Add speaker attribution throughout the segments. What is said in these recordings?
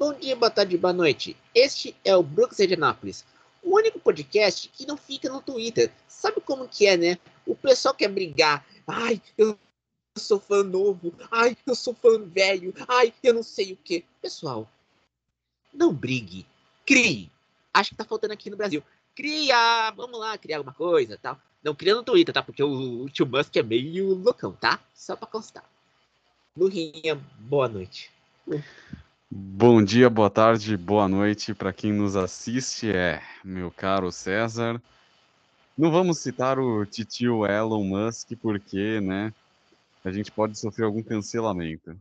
Speaker 1: Bom dia, boa tarde, boa noite. Este é o Brooks de Anápolis, o único podcast que não fica no Twitter. Sabe como que é, né? O pessoal quer brigar. Ai, eu sou fã novo. Ai, eu sou fã velho. Ai, eu não sei o que. Pessoal, não brigue. Crie. Acho que tá faltando aqui no Brasil. Cria, vamos lá, criar alguma coisa, tal. Não cria no Twitter, tá? Porque o, o tio Musk é meio loucão, tá? Só pra constar. Lurinha, boa noite.
Speaker 2: Bom dia, boa tarde, boa noite para quem nos assiste, é meu caro César. Não vamos citar o titio Elon Musk porque, né, a gente pode sofrer algum cancelamento.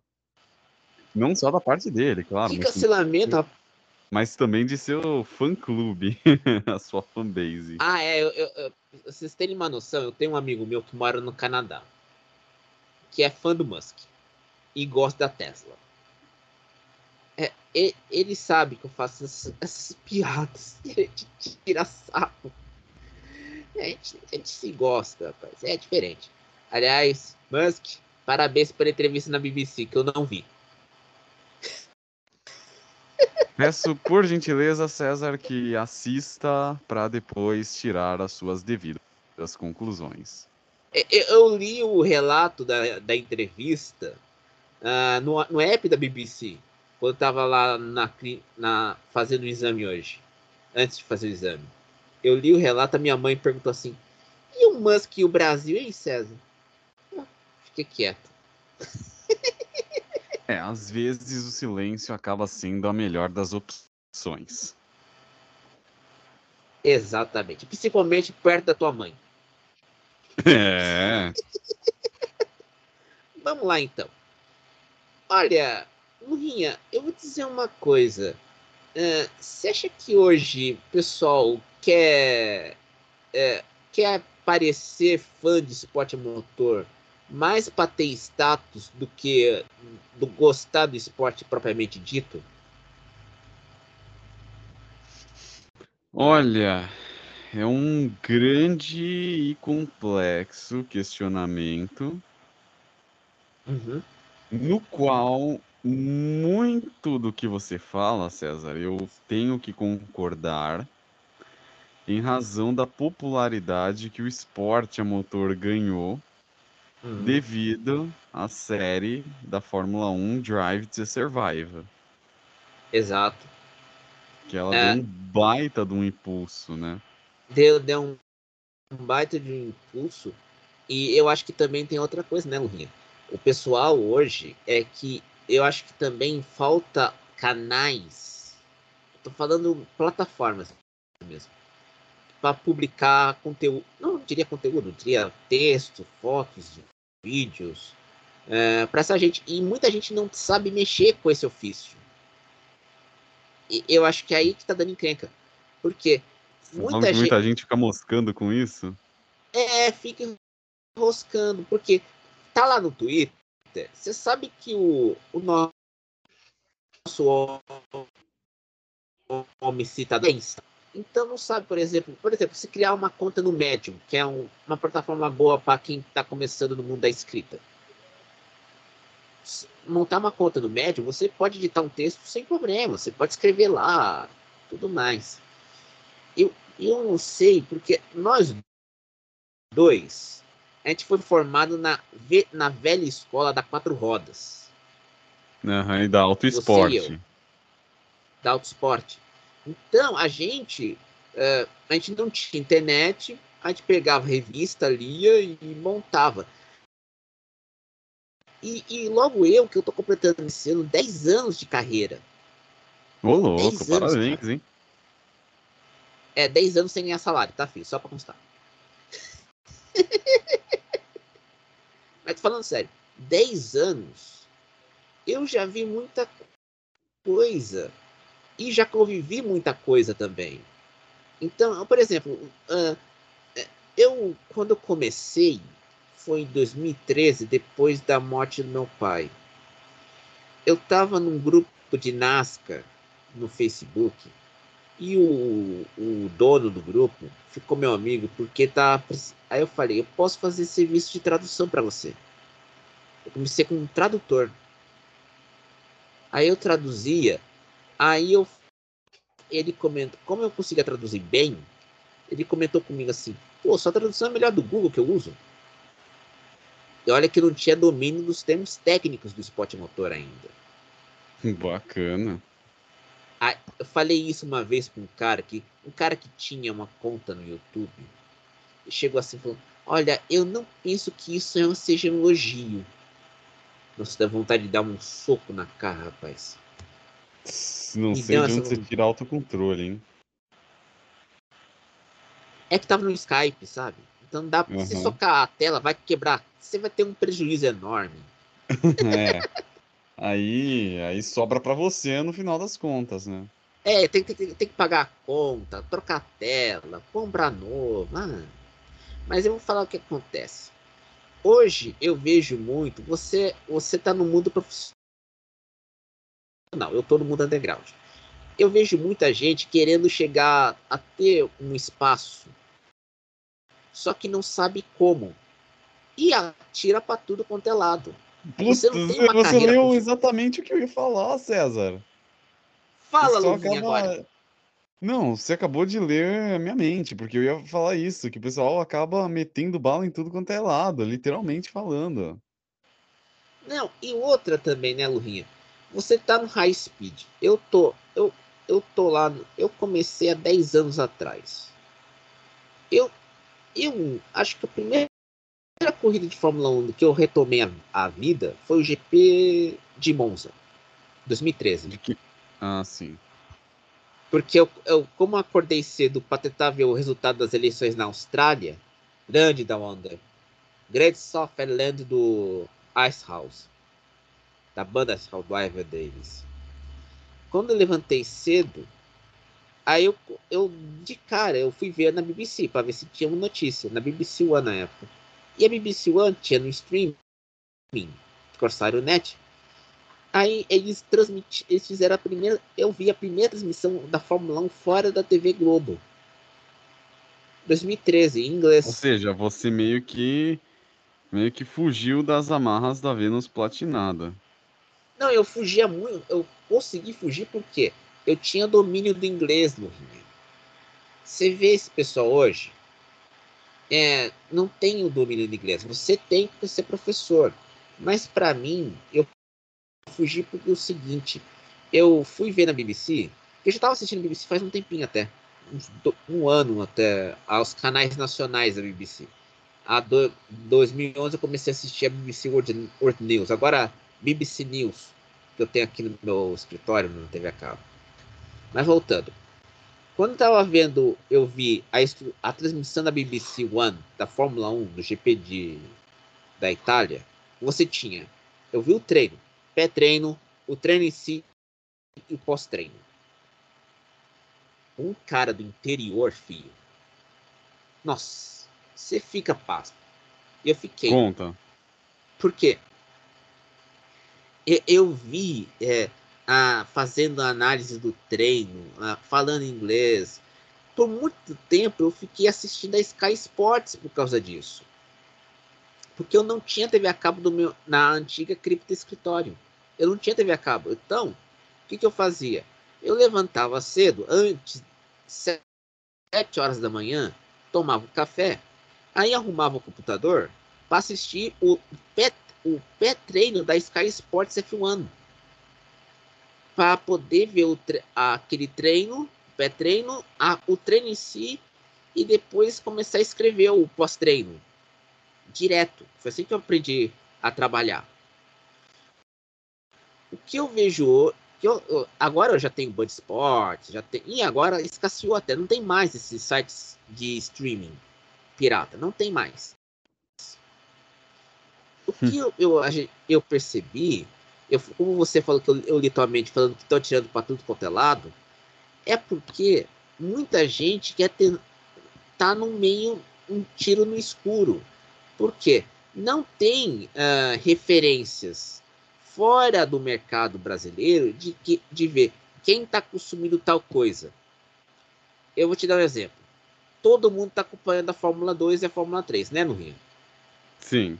Speaker 2: Não só da parte dele, claro.
Speaker 1: Que
Speaker 2: mas,
Speaker 1: cancelamento?
Speaker 2: mas também de seu fã-clube, a sua fanbase.
Speaker 1: Ah, é, eu, eu, eu, vocês terem uma noção, eu tenho um amigo meu que mora no Canadá, que é fã do Musk e gosta da Tesla. É, ele sabe que eu faço essas, essas piadas de tirar sapo. A gente, a gente se gosta, rapaz. É diferente. Aliás, Musk, parabéns pela entrevista na BBC, que eu não vi.
Speaker 2: Peço por gentileza, César, que assista para depois tirar as suas devidas conclusões.
Speaker 1: Eu li o relato da, da entrevista uh, no, no app da BBC quando eu tava lá na, na, fazendo o exame hoje, antes de fazer o exame. Eu li o relato, a minha mãe perguntou assim: e o Musk e o Brasil, hein, César? Ah, fiquei quieto.
Speaker 2: É, às vezes o silêncio acaba sendo a melhor das opções.
Speaker 1: Exatamente. Principalmente perto da tua mãe.
Speaker 2: É.
Speaker 1: Vamos lá então. Olha, Lurinha, eu vou dizer uma coisa. Uh, você acha que hoje o pessoal quer, uh, quer parecer fã de esporte motor mais para ter status do que do gostar do esporte propriamente dito?
Speaker 2: Olha, é um grande e complexo questionamento
Speaker 1: uhum.
Speaker 2: no qual muito do que você fala, César, eu tenho que concordar em razão da popularidade que o esporte a motor ganhou
Speaker 1: Uhum.
Speaker 2: devido à série da Fórmula 1 Drive to Survive,
Speaker 1: Exato.
Speaker 2: que ela
Speaker 1: É.
Speaker 2: deu um baita de um impulso, né?
Speaker 1: Deu, deu um, um baita de um impulso. E eu acho que também tem outra coisa, né, Lurinha? O pessoal hoje é que eu acho que também falta canais. Tô falando plataformas mesmo. Para publicar conteúdo. Não diria conteúdo, diria texto, fotos, vídeos. para essa gente. E muita gente não sabe mexer com esse ofício. E eu acho que é aí que tá dando encrenca. Porque
Speaker 2: Muita,
Speaker 1: muita gente.
Speaker 2: muita gente fica moscando com isso.
Speaker 1: É, fica enroscando, porque tá lá no Twitter, você sabe que o, o nosso homem citado é. Então não sabe, por exemplo, por exemplo, se criar uma conta no Medium, que é um, uma plataforma boa para quem está começando no mundo da escrita. Se Montar uma conta no Medium, você pode editar um texto sem problema, você pode escrever lá, tudo mais. Eu, eu não sei, porque nós dois, a gente foi formado na, na velha escola da quatro rodas,
Speaker 2: Aham, e da Auto Esporte.
Speaker 1: da autoesporte. Então, a gente, eh, a gente não tinha internet, a gente pegava revista, lia e montava. E, e logo eu, que eu tô completando esse ano 10 anos de carreira.
Speaker 2: Ô, louco,
Speaker 1: 10 anos,
Speaker 2: parabéns, hein?
Speaker 1: É, 10 anos sem ganhar salário, tá, filho? Só pra constar. Mas falando sério, 10 anos, eu já vi muita coisa. E já convivi muita coisa também. Então, por exemplo, ah, é, eu, quando comecei, foi em 2013, depois da morte do meu pai. Eu tava num grupo de NASCAR no Facebook e o, o dono do grupo ficou meu amigo porque tá. Aí eu falei, eu posso fazer serviço de tradução para você. Eu comecei com um tradutor. Aí eu traduzia Aí eu ele comenta, como eu conseguia traduzir bem, ele comentou comigo assim: pô, sua tradução é melhor do Google que eu uso. E olha que não tinha domínio dos termos técnicos do spot motor ainda.
Speaker 2: Bacana.
Speaker 1: Eu falei isso uma vez com um cara que um cara que tinha uma conta no YouTube chegou assim falou: Olha, eu não penso que isso seja um elogio. Nossa, dá vontade de dar um soco na cara, rapaz.
Speaker 2: Não
Speaker 1: Me
Speaker 2: sei de onde
Speaker 1: essa-
Speaker 2: você tira autocontrole, hein?
Speaker 1: É que tava no Skype, sabe? Então dá pra você
Speaker 2: Uhum.
Speaker 1: socar a tela, vai quebrar. Você vai ter um prejuízo enorme.
Speaker 2: É. Aí, aí sobra pra você no final das contas, né?
Speaker 1: É, tem, que- tem, tem que pagar a conta, trocar a tela, comprar novo. ah. Mas eu vou falar o que acontece. Hoje eu vejo muito, você você tá no mundo profissional. Não, eu tô no mundo underground. Eu vejo muita gente querendo chegar a ter um espaço, só que não sabe como. E atira pra tudo quanto é lado.
Speaker 2: Putz,
Speaker 1: Você
Speaker 2: você, leu exatamente o que eu ia falar, César.
Speaker 1: Fala, Luvinha,
Speaker 2: acaba-
Speaker 1: agora.
Speaker 2: Não, você acabou de ler a minha mente, porque eu ia falar isso, que o pessoal acaba metendo bala em tudo quanto é lado, literalmente falando.
Speaker 1: Não, e outra também, né, Lurinha? Você tá no high speed. Eu tô, eu, eu tô lá, eu comecei há 10 anos atrás. Eu, eu acho que a primeira corrida de Fórmula 1 que eu retomei a, a vida foi o GP de Monza, 2013.
Speaker 2: De que... Ah, sim.
Speaker 1: Porque eu, eu como eu acordei cedo para tentar ver o resultado das eleições na Austrália, grande da onda, grande Softerland do Ice House, da banda Ice House do Ivan Davis. Quando eu levantei cedo, aí eu, eu de cara eu fui ver na BBC para ver se tinha uma notícia, na BBC One na época. E a BBC One tinha no streaming, Corsário Net. Aí eles transmitiram, eles fizeram a primeira, eu vi a primeira transmissão da Fórmula 1 fora da TV Globo. 2013, em inglês.
Speaker 2: Ou seja, você meio que meio que fugiu das amarras da Vênus platinada.
Speaker 1: Não, eu fugia muito. Eu consegui fugir porque eu tinha domínio do inglês no Rio. Você vê esse pessoal hoje, é, não tem o domínio do inglês. Você tem que ser professor. Mas para mim, eu fugi porque é o seguinte: eu fui ver na BBC, eu já estava assistindo a BBC faz um tempinho até, do- um ano até, aos canais nacionais da BBC. A do, 2011 eu comecei a assistir a BBC World, World News. Agora BBC News, que eu tenho aqui no meu escritório, na TV a cabo. Mas voltando. Quando eu tava vendo, eu vi a, a transmissão da BBC One, da Fórmula 1, do GP de, da Itália, você tinha, eu vi o treino, pré-treino, o treino em si e o pós-treino. Um cara do interior, filho. Nossa, você fica pasmo. Eu fiquei.
Speaker 2: Conta.
Speaker 1: Por quê? Eu, eu vi é, a, fazendo análise do treino, falando inglês. Por muito tempo eu fiquei assistindo a Sky Sports por causa disso. Porque eu não tinha TV a cabo do meu, na antiga cripto escritório. Eu não tinha TV a cabo. Então, o que, que eu fazia? Eu levantava cedo, antes, sete horas da manhã, tomava um café, aí arrumava o computador para assistir o pé, o pé treino da Sky Sports F1 para poder ver o tre aquele treino, pé treino, a, o treino em si e depois começar a escrever o pós-treino direto. Foi assim que eu aprendi a trabalhar. O que eu vejo que eu, eu, agora eu já tenho Band Sports, já tem, e agora escasseou até, não tem mais esses sites de streaming pirata, não tem mais. O que eu, eu, eu percebi, eu, como você falou que eu, eu li tua mente falando que estão tirando para tudo quanto é lado, é porque muita gente quer ter, tá no meio, um tiro no escuro. Por quê? Não tem uh, referências fora do mercado brasileiro de, que, de ver quem está consumindo tal coisa. Eu vou te dar um exemplo. Todo mundo está acompanhando a Fórmula 2 e a Fórmula 3, né, no Rio?
Speaker 2: Sim.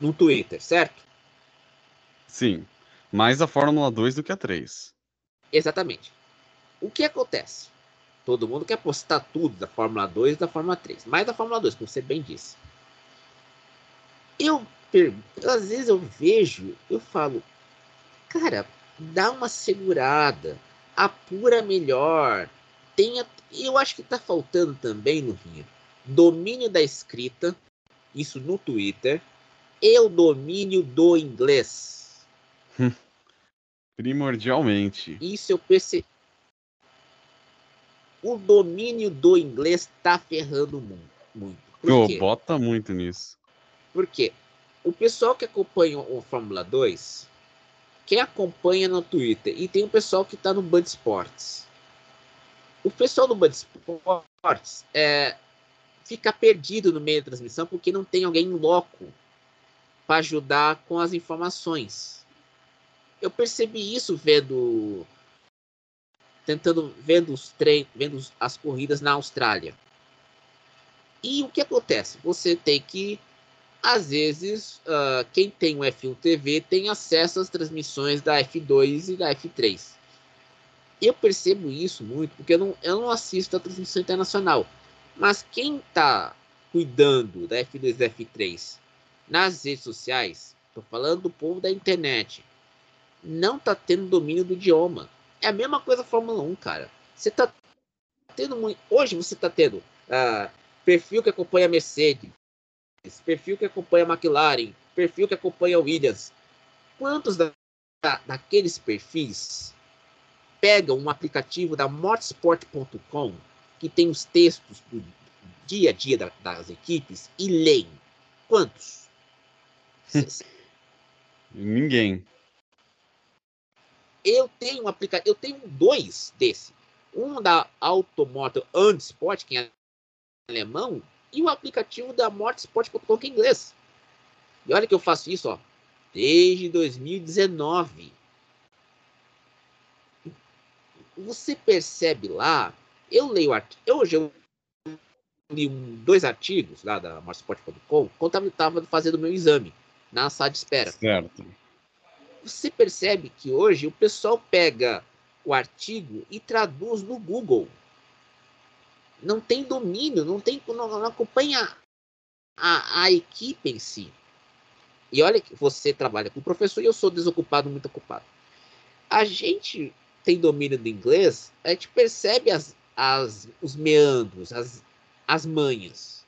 Speaker 1: No Twitter, certo?
Speaker 2: Sim. Mais a Fórmula 2 do que a 3.
Speaker 1: Exatamente. O que acontece? Todo mundo quer postar tudo da Fórmula 2 e da Fórmula 3. Mais da Fórmula 2, como você bem disse. Eu, às vezes eu vejo, eu falo, cara, dá uma segurada, apura melhor. Tenha, eu acho que tá faltando também no Rio domínio da escrita, isso no Twitter, e o domínio do inglês.
Speaker 2: Primordialmente.
Speaker 1: Isso eu percebi o domínio do inglês tá ferrando muito.
Speaker 2: Por oh, bota muito nisso.
Speaker 1: Porque o pessoal que acompanha o Fórmula 2, quem acompanha no Twitter, e tem o pessoal que tá no Band Sports. O pessoal do Band Sports é, fica perdido no meio da transmissão porque não tem alguém em loco para ajudar com as informações. Eu percebi isso vendo tentando vendo os treinos, vendo as corridas na Austrália. E o que acontece? Você tem que, às vezes, uh, quem tem o F1 TV tem acesso às transmissões da F2 e da F3. Eu percebo isso muito porque eu não, eu não assisto a transmissão internacional. Mas quem está cuidando da F2 e da F3 nas redes sociais, estou falando do povo da internet, não está tendo domínio do idioma. É a mesma coisa a Fórmula 1, cara. Você tá tendo muito. Hoje você tá tendo uh, perfil que acompanha a Mercedes, perfil que acompanha a McLaren, perfil que acompanha a Williams. Quantos da, da, daqueles perfis pegam um aplicativo da motorsport.com que tem os textos do dia a dia da, das equipes e leem? Quantos?
Speaker 2: Ninguém.
Speaker 1: Eu tenho um aplicativo, eu tenho dois desse. Um da Automotor and Sport, que é alemão, e o aplicativo da Motorsport.com, que é inglês. E olha que eu faço isso, ó, desde 2019. Você percebe lá, eu leio hoje eu li um, dois artigos lá da Motorsport.com quando estava fazendo meu exame na sala de espera.
Speaker 2: Certo
Speaker 1: você percebe que hoje o pessoal pega o artigo e traduz no Google. Não tem domínio, não tem, não, não acompanha a, a equipe em si. E olha que você trabalha com professor e eu sou desocupado, muito ocupado. A gente tem domínio do inglês, a gente percebe as, as, os meandros, as, as manhas.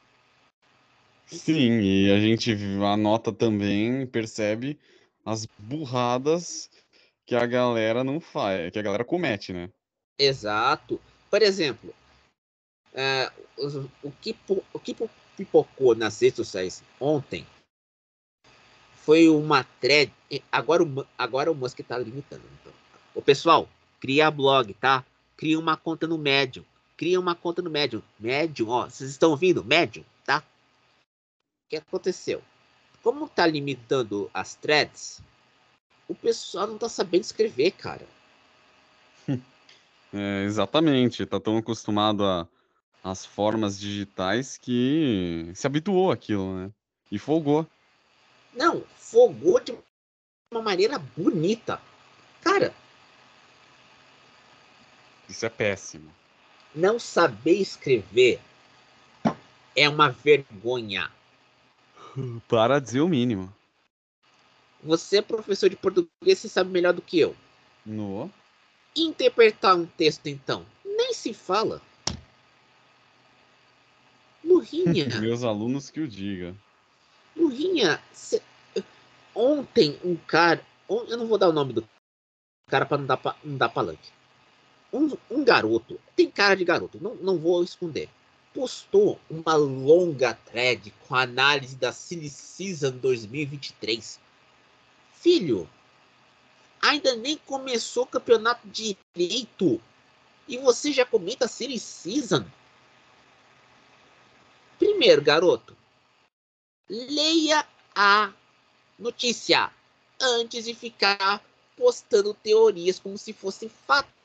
Speaker 2: Sim, e a gente anota também, percebe as burradas que a galera não faz, que a galera comete, né?
Speaker 1: Exato. Por exemplo, é, o, que, o que pipocou nas redes sociais ontem foi uma thread. Agora o, agora o Musk está limitando. Então. Pessoal, cria blog, tá? Cria uma conta no Medium. Cria uma conta no Medium. Medium, ó, vocês estão ouvindo? Medium, tá? O que aconteceu? Como tá limitando as threads, o pessoal não tá sabendo escrever, cara.
Speaker 2: É, exatamente, tá tão acostumado a as formas digitais que se habituou àquilo, né? E folgou.
Speaker 1: Não, folgou de uma maneira bonita. Cara.
Speaker 2: Isso é péssimo.
Speaker 1: Não saber escrever é uma vergonha.
Speaker 2: Para dizer o mínimo.
Speaker 1: Você é professor de português, você sabe melhor do que eu.
Speaker 2: No.
Speaker 1: Interpretar um texto, então, nem se fala. Murrinha.
Speaker 2: Meus alunos que o diga.
Speaker 1: Murrinha, cê... ontem um cara. Eu não vou dar o nome do cara para não dar, pra, não dar palanque. Um, um garoto, tem cara de garoto, não, não vou esconder postou uma longa thread com análise da Silly Season 2023. Filho, ainda nem começou o campeonato direito e você já comenta Silly Season? Primeiro, garoto, leia a notícia antes de ficar postando teorias como se fossem fatos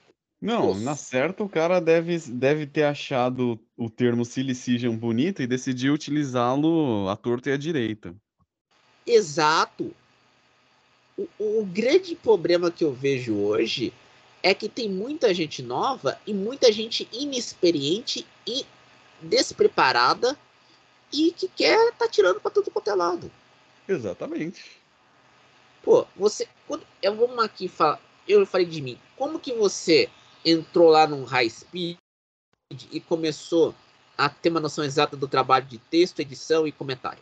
Speaker 2: não, na certa o cara deve, deve ter achado o termo silicigian bonito e decidiu utilizá-lo à torta e à direita.
Speaker 1: Exato. O, o grande problema que eu vejo hoje é que tem muita gente nova e muita gente inexperiente e despreparada e que quer tá tirando para tudo quanto é lado.
Speaker 2: Exatamente.
Speaker 1: Pô, você. Quando, eu vou aqui falar. Eu falei de mim. Como que você entrou lá no high speed e começou a ter uma noção exata do trabalho de texto, edição e comentário?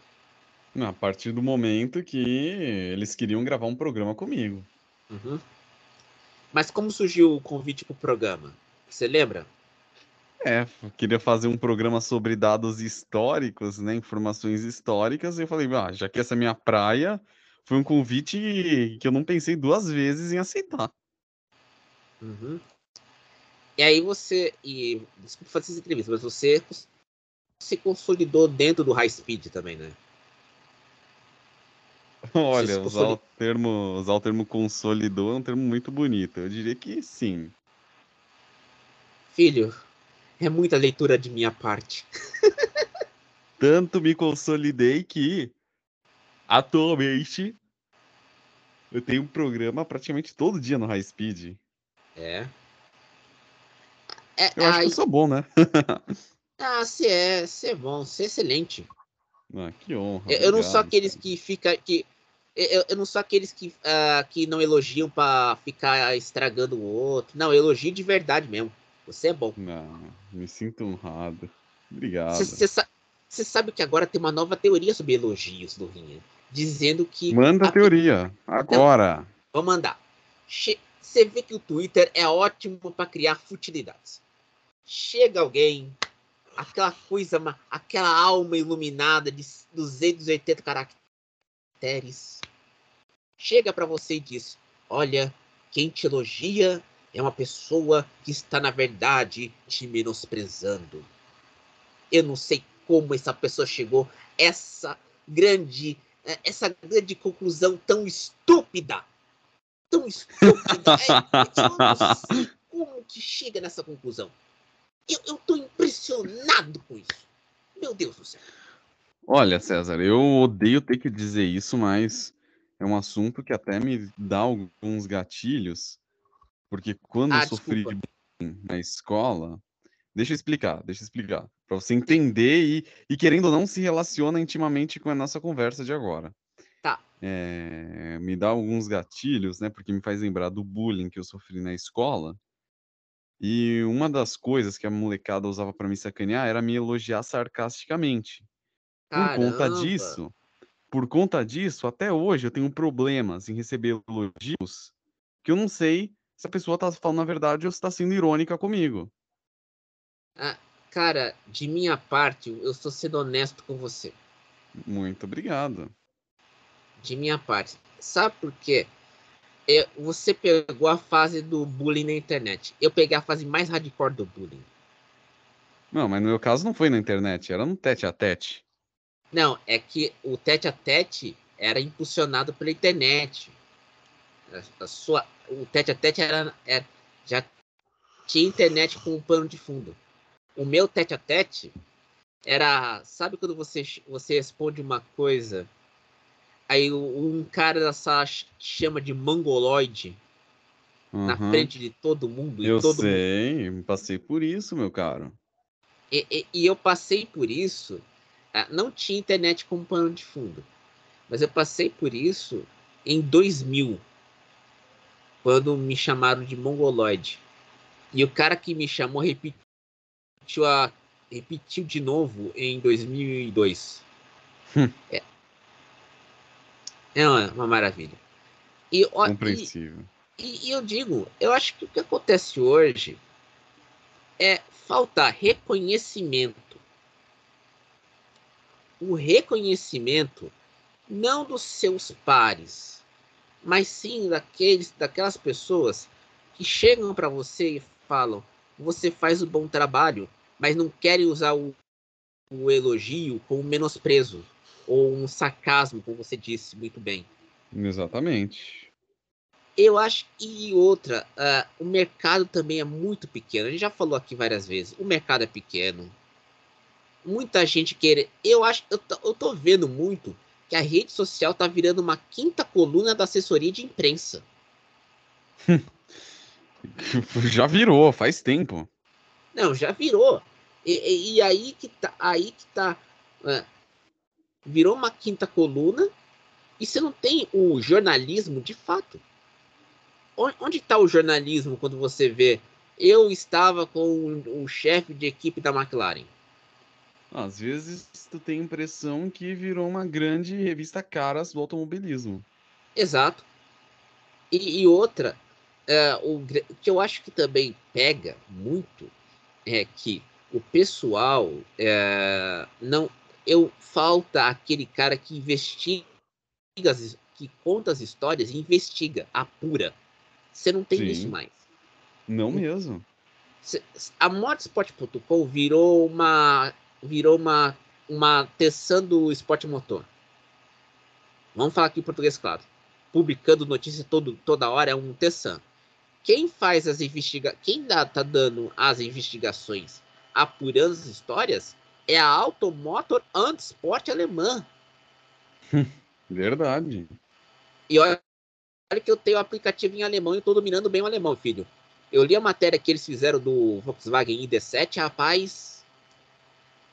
Speaker 2: A partir do momento que eles queriam gravar um programa comigo.
Speaker 1: Uhum. Mas como surgiu o convite para o programa? Você lembra?
Speaker 2: É, queria fazer um programa sobre dados históricos, né? Informações históricas. E eu falei, ah, já que essa é minha praia, foi um convite que eu não pensei duas vezes em aceitar.
Speaker 1: Uhum. E aí você. E, desculpa fazer essa entrevista, mas você se consolidou dentro do high speed também, né?
Speaker 2: Olha, usar o, termo, usar o termo consolidou é um termo muito bonito. Eu diria que sim.
Speaker 1: Filho, é muita leitura de minha parte.
Speaker 2: Tanto me consolidei que atualmente eu tenho um programa praticamente todo dia no High Speed.
Speaker 1: É.
Speaker 2: é eu acho que eu sou bom, né?
Speaker 1: ah, você é, você é bom, você é excelente.
Speaker 2: Ah, que honra.
Speaker 1: Eu, eu não sou aqueles que fica que eu, eu, não sou aqueles que, uh, que não elogiam para ficar estragando o outro. Não, eu elogio de verdade mesmo. Você é bom.
Speaker 2: Não, me sinto honrado. Obrigado.
Speaker 1: Você sabe que agora tem uma nova teoria sobre elogios do Rinha. Dizendo que.
Speaker 2: Manda a teoria. Agora. Então,
Speaker 1: vou mandar. Você vê que o Twitter é ótimo para criar futilidades. Chega alguém, aquela coisa, aquela alma iluminada de 280 caracteres, chega para você e diz: Olha, quem te elogia é uma pessoa que está, na verdade, te menosprezando. Eu não sei como essa pessoa chegou essa grande é, essa grande conclusão tão estúpida. Tão estúpida. É, eu não sei como que chega nessa conclusão. Eu, tô impressionado com isso. Meu Deus do céu.
Speaker 2: Olha, César, eu odeio ter que dizer isso, mas é um assunto que até me dá alguns gatilhos, porque quando ah, eu sofri de bullying na escola, deixa eu explicar, deixa eu explicar, para você entender e, e, querendo ou não se relaciona intimamente com a nossa conversa de agora.
Speaker 1: Tá.
Speaker 2: É, me dá alguns gatilhos, né? Porque me faz lembrar do bullying que eu sofri na escola. E uma das coisas que a molecada usava para me sacanear era me elogiar sarcasticamente. Por conta disso, por conta disso, até hoje eu tenho problemas em receber elogios que eu não sei se a pessoa tá falando a verdade ou se tá sendo irônica comigo.
Speaker 1: Ah, cara, de minha parte, eu estou sendo honesto com você.
Speaker 2: Muito obrigado.
Speaker 1: De minha parte. Sabe por quê? Eu, você pegou a fase do bullying na internet. Eu peguei a fase mais hardcore do bullying.
Speaker 2: Não, mas no meu caso não foi na internet, era no tete a tete.
Speaker 1: Não, é que o tete a tete era impulsionado pela internet. A, sua, o tete a tete era, era, já tinha internet com um pano de fundo. O meu tete a tete era, sabe quando você você responde uma coisa, aí um cara da sala chama de mongoloide uhum. na frente de todo mundo.
Speaker 2: Eu
Speaker 1: todo
Speaker 2: sei, mundo... passei por isso, meu caro.
Speaker 1: E, e, e eu passei por isso ah, não tinha internet como pano de fundo. Mas eu passei por isso em 2000, quando me chamaram de mongoloide. E o cara que me chamou repetiu, a, repetiu de novo em 2002. Hum. É, é uma, uma maravilha.
Speaker 2: E, Compreensível.
Speaker 1: E, e, eu digo, eu acho que o que acontece hoje é faltar reconhecimento o reconhecimento não dos seus pares, mas sim daqueles, daquelas pessoas que chegam para você e falam: você faz um bom trabalho, mas não querem usar o, o elogio como menosprezo ou um sarcasmo, como você disse muito bem.
Speaker 2: Exatamente.
Speaker 1: Eu acho e outra, uh, o mercado também é muito pequeno. A gente já falou aqui várias vezes. O mercado é pequeno, muita gente querer. Eu acho, eu, eu tô vendo muito que a rede social tá virando uma quinta coluna da assessoria de imprensa.
Speaker 2: Já virou, faz tempo.
Speaker 1: Não, já virou. E, e, e aí que tá, aí que tá. É, virou uma quinta coluna e você não tem o jornalismo de fato. Onde está o jornalismo quando você vê? Eu estava com o chefe de equipe da McLaren.
Speaker 2: Às vezes tu tem a impressão que virou uma grande revista caras do automobilismo.
Speaker 1: Exato. E, e outra, é, o que eu acho que também pega muito é que o pessoal é, não eu falta aquele cara que investiga que conta as histórias e investiga apura você não tem Sim. isso mais.
Speaker 2: Não mesmo.
Speaker 1: A motorsport.com virou uma virou uma uma tensão do esporte motor. Vamos falar aqui em português claro. Publicando notícia todo, toda hora é um Tessan. Quem faz as investigações, quem dá, tá dando as investigações, apurando as histórias, é a Automotor and Sport alemã.
Speaker 2: Verdade.
Speaker 1: E olha, que eu tenho aplicativo em alemão e estou dominando bem o alemão, filho. Eu li a matéria que eles fizeram do Volkswagen ID7, rapaz.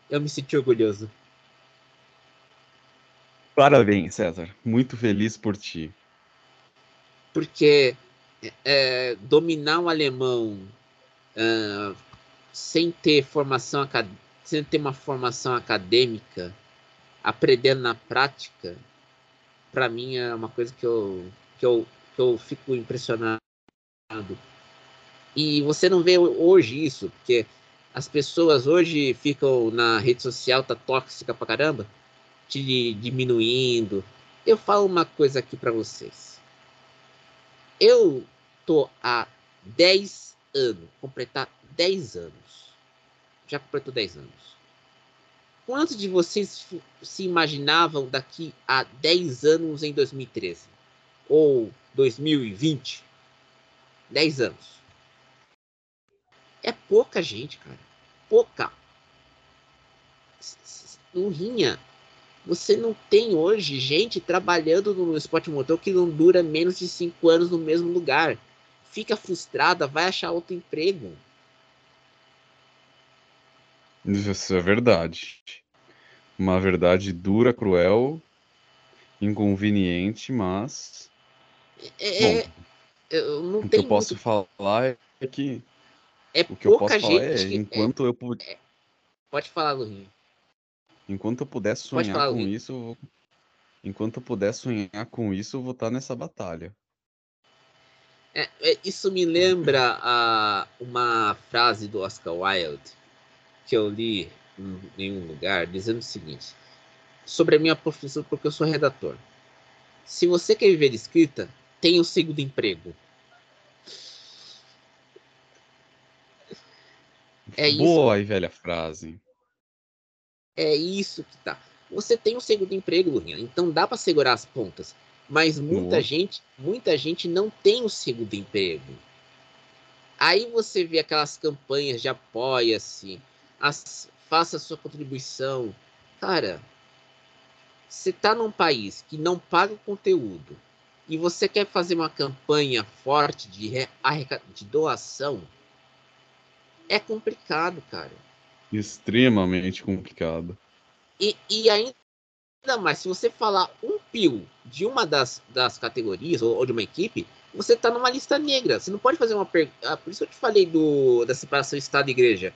Speaker 1: Eu me senti orgulhoso.
Speaker 2: Parabéns, César. Muito feliz por ti
Speaker 1: porque é, dominar o alemão uh, sem ter formação sem ter uma formação acadêmica, aprendendo na prática, para mim é uma coisa que eu, que eu, que eu fico impressionado. E você não vê hoje isso, porque as pessoas hoje ficam na rede social, tá tóxica pra caramba, te diminuindo. Eu falo uma coisa aqui para vocês eu tô há 10 anos, completar 10 anos. Já completou 10 anos. Quantos de vocês se imaginavam daqui a 10 anos em 2013? Ou 2020? 10 anos. É pouca gente, cara. Pouca. Não rinha você não tem hoje gente trabalhando no esporte motor que não dura menos de cinco anos no mesmo lugar. Fica frustrada, vai achar outro emprego.
Speaker 2: Isso é verdade. Uma verdade dura, cruel, inconveniente, mas.
Speaker 1: É, Bom, eu não
Speaker 2: o que eu posso muito... falar é que.
Speaker 1: É
Speaker 2: o
Speaker 1: que eu
Speaker 2: posso
Speaker 1: falar é,
Speaker 2: enquanto é... eu puder.
Speaker 1: É... Pode falar, Lurinho.
Speaker 2: Enquanto eu puder sonhar falar, com isso, eu vou... enquanto eu puder sonhar com isso, eu vou estar nessa batalha.
Speaker 1: É, é, isso me lembra a, uma frase do Oscar Wilde que eu li em um lugar dizendo o seguinte sobre a minha profissão, porque eu sou redator. Se você quer viver de escrita, tenha o segundo emprego.
Speaker 2: É Boa isso. e velha frase.
Speaker 1: É isso que tá. Você tem um segundo emprego, Lurinha, então dá para segurar as pontas. Mas muita uhum. gente, muita gente não tem o um segundo emprego. Aí você vê aquelas campanhas de apoia-se, faça sua contribuição. Cara, você tá num país que não paga o conteúdo e você quer fazer uma campanha forte de, de doação, é complicado, cara
Speaker 2: extremamente complicado.
Speaker 1: E, e ainda mais, se você falar um pio de uma das, das categorias ou, ou de uma equipe, você está numa lista negra. Você não pode fazer uma pergunta. Ah, por isso eu te falei do, da separação Estado e Igreja.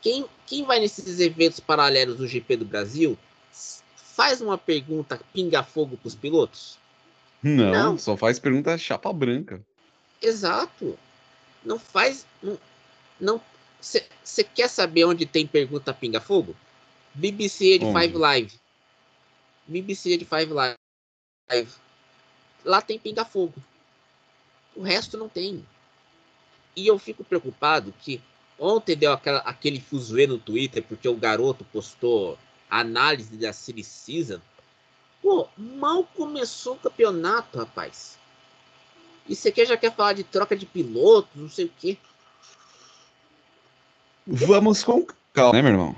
Speaker 1: Quem, quem vai nesses eventos paralelos do GP do Brasil faz uma pergunta pinga-fogo para os pilotos?
Speaker 2: Não, não, só faz pergunta chapa branca.
Speaker 1: Exato. Não faz. Não, você quer saber onde tem pergunta Pinga Fogo? BBC de Five Live. BBC de Five Live. Lá tem Pinga Fogo. O resto não tem. E eu fico preocupado que ontem deu aquela, aquele fuzuê no Twitter porque o garoto postou a análise da City Season. Pô, mal começou o campeonato, rapaz. E você quer, já quer falar de troca de pilotos, não sei o quê.
Speaker 2: Vamos com calma, né, meu irmão?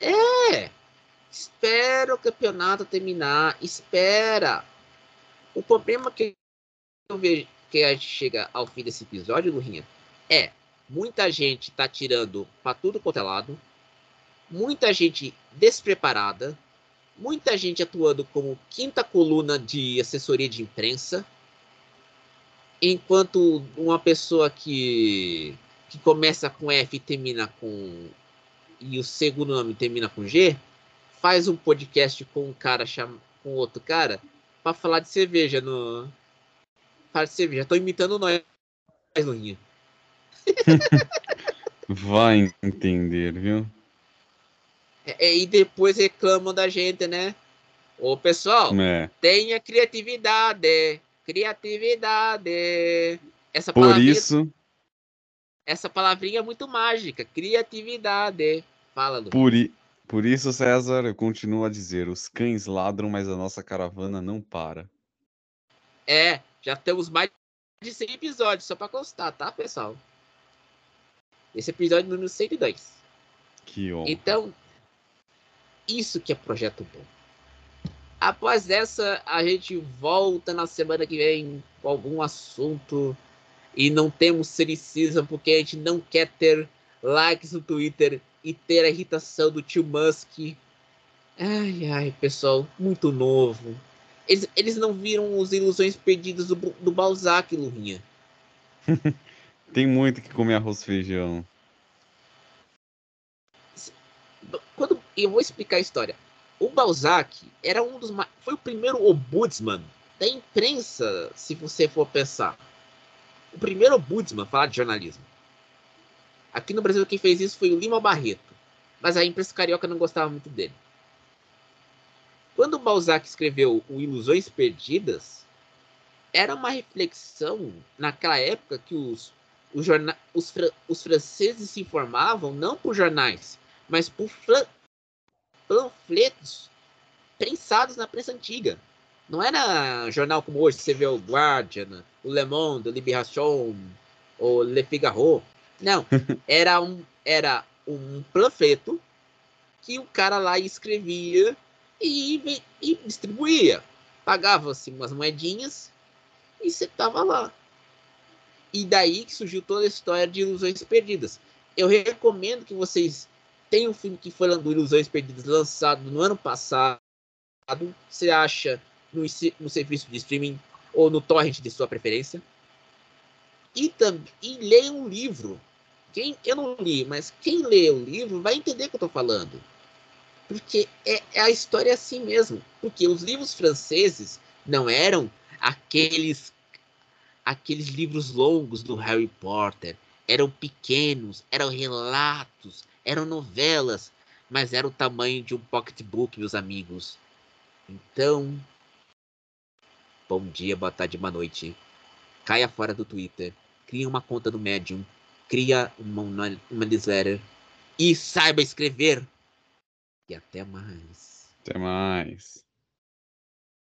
Speaker 1: É. Espera o campeonato terminar. Espera. O problema que eu vejo que a gente chega ao fim desse episódio, Lurinha, é muita gente tá tirando para tudo quanto é lado, muita gente despreparada, muita gente atuando como quinta coluna de assessoria de imprensa, enquanto uma pessoa que, que começa com F e termina com e o segundo nome termina com G, faz um podcast com um cara chama, com outro cara para falar de cerveja no falar de cerveja. Tô imitando nós, Lurinha.
Speaker 2: Vai entender, viu?
Speaker 1: É, e depois reclamam da gente, né? Ô, pessoal,
Speaker 2: É.
Speaker 1: tenha criatividade. Criatividade. Essa
Speaker 2: Por
Speaker 1: palavrinha,
Speaker 2: isso,
Speaker 1: essa palavrinha é muito mágica. Criatividade. Fala, Lu.
Speaker 2: por, i- por isso, César, eu continuo a dizer: os cães ladram, mas a nossa caravana não para.
Speaker 1: É, já temos mais de 100 episódios, só pra constar, tá, pessoal? Esse episódio número 102.
Speaker 2: Que honra.
Speaker 1: Então, isso que é projeto bom. Após essa, a gente volta na semana que vem com algum assunto e não temos sericism porque a gente não quer ter likes no Twitter e ter a irritação do tio Musk. Ai, ai, pessoal, muito novo. Eles, eles não viram os ilusões perdidas do, do Balzac, Lurinha.
Speaker 2: Tem muito que comer arroz e feijão.
Speaker 1: quando eu vou explicar a história. O Balzac era um dos foi o primeiro ombudsman da imprensa, se você for pensar. O primeiro ombudsman a falar de jornalismo. Aqui no Brasil quem fez isso foi o Lima Barreto, mas a imprensa carioca não gostava muito dele. Quando o Balzac escreveu o Ilusões Perdidas, era uma reflexão naquela época que os, os, jorna, os, fra- os franceses se informavam não por jornais, mas por flan- panfletos prensados na prensa antiga. Não era jornal como hoje, você vê o Guardian, o Le Monde, o Libération, o Le Figaro. Não, era um, era um panfleto que o cara lá escrevia e, e distribuía. Pagava-se umas moedinhas e você tava lá. E daí que surgiu toda a história de Ilusões Perdidas. Eu recomendo que vocês tem um filme que foi do Ilusões Perdidas lançado no ano passado. Você acha no, no serviço de streaming ou no torrent de sua preferência. E, tam, e leia um livro. Quem, eu não li, mas quem lê o livro vai entender o que eu estou falando. Porque é, é a história assim mesmo. Porque os livros franceses não eram aqueles aqueles livros longos do Harry Potter. Eram pequenos, eram relatos, eram novelas, mas era o tamanho de um pocketbook, meus amigos. Então, bom dia, boa tarde, boa noite. Caia fora do Twitter, cria uma conta no Medium, cria uma, uma, uma newsletter e saiba escrever. E até mais.
Speaker 2: Até mais.